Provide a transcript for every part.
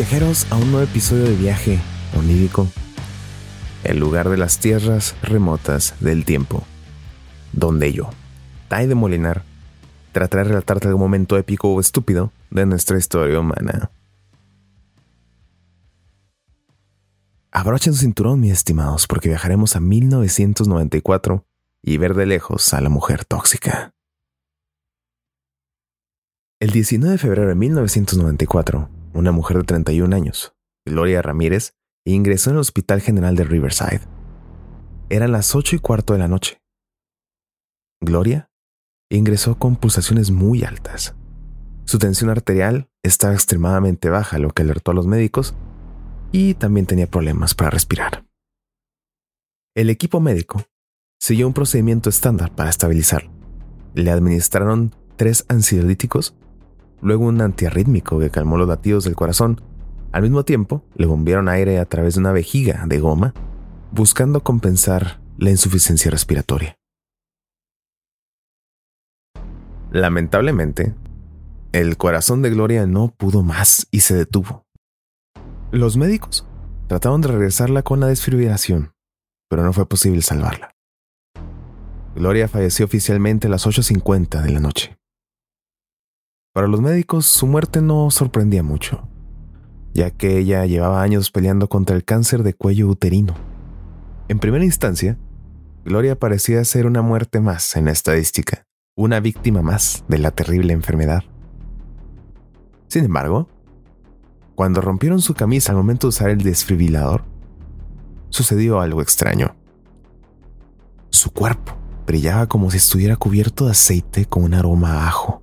viajeros a un nuevo episodio de viaje onírico, el lugar de las tierras remotas del tiempo, donde yo, Tai de Molinar, trataré de relatarte algún momento épico o estúpido de nuestra historia humana. Abrochen su cinturón, mis estimados, porque viajaremos a 1994 y ver de lejos a la mujer tóxica. El 19 de febrero de 1994, una mujer de 31 años, Gloria Ramírez, ingresó en el Hospital General de Riverside. Eran las 8 y cuarto de la noche. Gloria ingresó con pulsaciones muy altas. Su tensión arterial estaba extremadamente baja, lo que alertó a los médicos, y también tenía problemas para respirar. El equipo médico siguió un procedimiento estándar para estabilizarlo. Le administraron tres ansiolíticos luego un antiarrítmico que calmó los latidos del corazón. Al mismo tiempo, le bombearon aire a través de una vejiga de goma, buscando compensar la insuficiencia respiratoria. Lamentablemente, el corazón de Gloria no pudo más y se detuvo. Los médicos trataron de regresarla con la desfibrilación, pero no fue posible salvarla. Gloria falleció oficialmente a las 8.50 de la noche. Para los médicos su muerte no sorprendía mucho, ya que ella llevaba años peleando contra el cáncer de cuello uterino. En primera instancia, Gloria parecía ser una muerte más en la estadística, una víctima más de la terrible enfermedad. Sin embargo, cuando rompieron su camisa al momento de usar el desfibrilador, sucedió algo extraño. Su cuerpo brillaba como si estuviera cubierto de aceite con un aroma a ajo.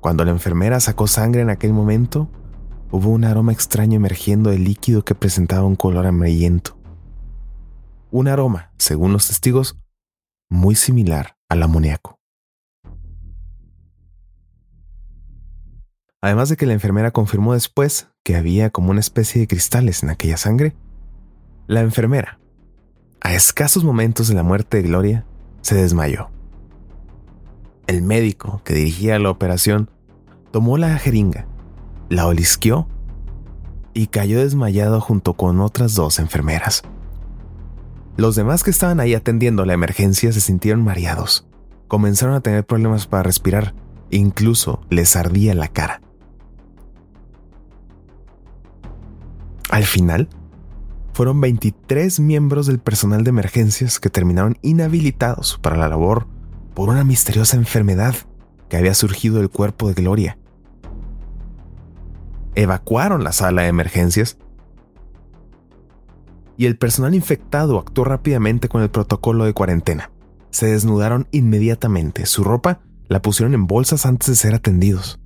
Cuando la enfermera sacó sangre en aquel momento, hubo un aroma extraño emergiendo del líquido que presentaba un color amarillento. Un aroma, según los testigos, muy similar al amoníaco. Además de que la enfermera confirmó después que había como una especie de cristales en aquella sangre, la enfermera, a escasos momentos de la muerte de Gloria, se desmayó. El médico que dirigía la operación tomó la jeringa, la olisqueó y cayó desmayado junto con otras dos enfermeras. Los demás que estaban ahí atendiendo la emergencia se sintieron mareados. Comenzaron a tener problemas para respirar, incluso les ardía la cara. Al final, fueron 23 miembros del personal de emergencias que terminaron inhabilitados para la labor por una misteriosa enfermedad que había surgido del cuerpo de Gloria. Evacuaron la sala de emergencias y el personal infectado actuó rápidamente con el protocolo de cuarentena. Se desnudaron inmediatamente, su ropa la pusieron en bolsas antes de ser atendidos.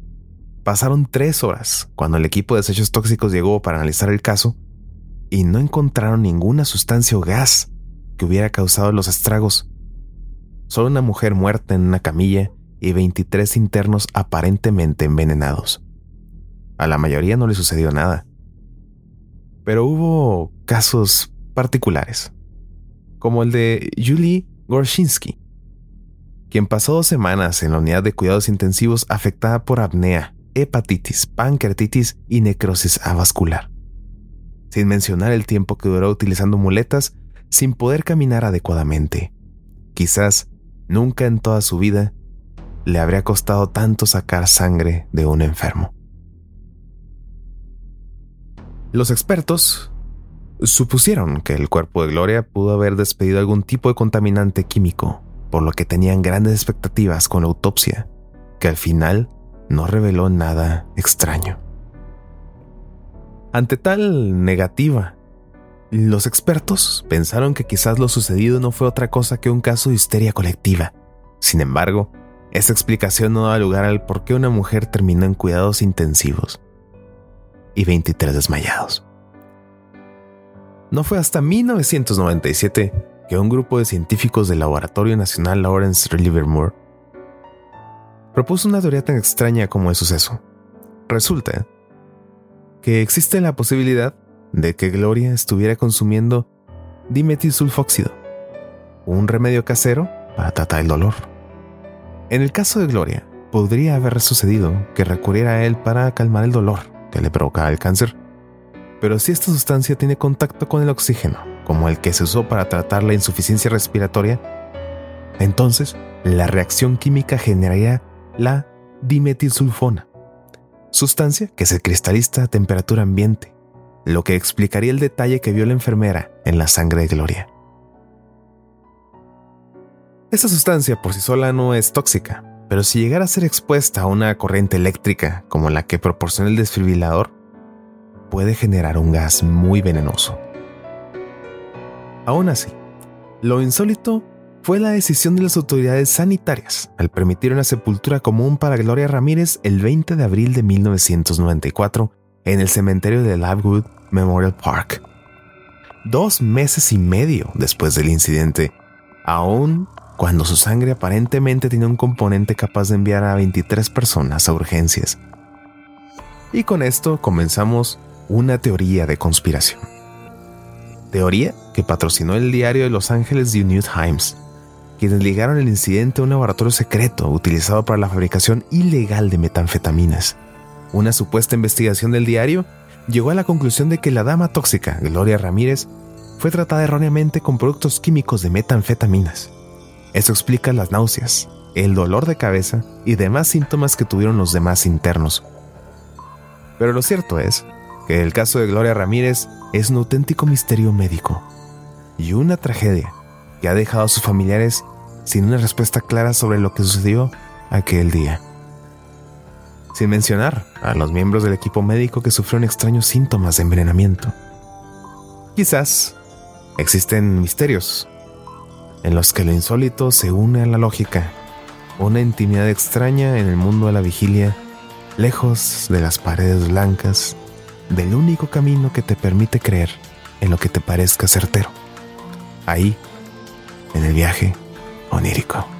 Pasaron tres horas cuando el equipo de desechos tóxicos llegó para analizar el caso y no encontraron ninguna sustancia o gas que hubiera causado los estragos solo una mujer muerta en una camilla y 23 internos aparentemente envenenados. A la mayoría no le sucedió nada. Pero hubo casos particulares, como el de Julie Gorshinsky, quien pasó dos semanas en la unidad de cuidados intensivos afectada por apnea, hepatitis, pancreatitis y necrosis avascular, sin mencionar el tiempo que duró utilizando muletas sin poder caminar adecuadamente. Quizás Nunca en toda su vida le habría costado tanto sacar sangre de un enfermo. Los expertos supusieron que el cuerpo de Gloria pudo haber despedido algún tipo de contaminante químico, por lo que tenían grandes expectativas con la autopsia, que al final no reveló nada extraño. Ante tal negativa los expertos pensaron que quizás lo sucedido no fue otra cosa que un caso de histeria colectiva. Sin embargo, esa explicación no da lugar al por qué una mujer terminó en cuidados intensivos y 23 desmayados. No fue hasta 1997 que un grupo de científicos del Laboratorio Nacional Lawrence Livermore propuso una teoría tan extraña como el suceso. Resulta que existe la posibilidad de que Gloria estuviera consumiendo dimetilsulfóxido, un remedio casero para tratar el dolor. En el caso de Gloria, podría haber sucedido que recurriera a él para calmar el dolor, que le provocaba el cáncer. Pero si esta sustancia tiene contacto con el oxígeno, como el que se usó para tratar la insuficiencia respiratoria, entonces la reacción química generaría la dimetilsulfona, sustancia que se cristaliza a temperatura ambiente, lo que explicaría el detalle que vio la enfermera en la sangre de Gloria. Esta sustancia por sí sola no es tóxica, pero si llegara a ser expuesta a una corriente eléctrica como la que proporciona el desfibrilador, puede generar un gas muy venenoso. Aún así, lo insólito fue la decisión de las autoridades sanitarias al permitir una sepultura común para Gloria Ramírez el 20 de abril de 1994 en el cementerio de Lovewood Memorial Park. Dos meses y medio después del incidente, aún cuando su sangre aparentemente tiene un componente capaz de enviar a 23 personas a urgencias. Y con esto comenzamos una teoría de conspiración. Teoría que patrocinó el diario de Los Ángeles The New Times, quienes ligaron el incidente a un laboratorio secreto utilizado para la fabricación ilegal de metanfetaminas. Una supuesta investigación del diario llegó a la conclusión de que la dama tóxica, Gloria Ramírez, fue tratada erróneamente con productos químicos de metanfetaminas. Eso explica las náuseas, el dolor de cabeza y demás síntomas que tuvieron los demás internos. Pero lo cierto es que el caso de Gloria Ramírez es un auténtico misterio médico y una tragedia que ha dejado a sus familiares sin una respuesta clara sobre lo que sucedió aquel día. Sin mencionar a los miembros del equipo médico que sufrieron extraños síntomas de envenenamiento. Quizás existen misterios en los que lo insólito se une a la lógica, una intimidad extraña en el mundo de la vigilia, lejos de las paredes blancas, del único camino que te permite creer en lo que te parezca certero. Ahí, en el viaje onírico.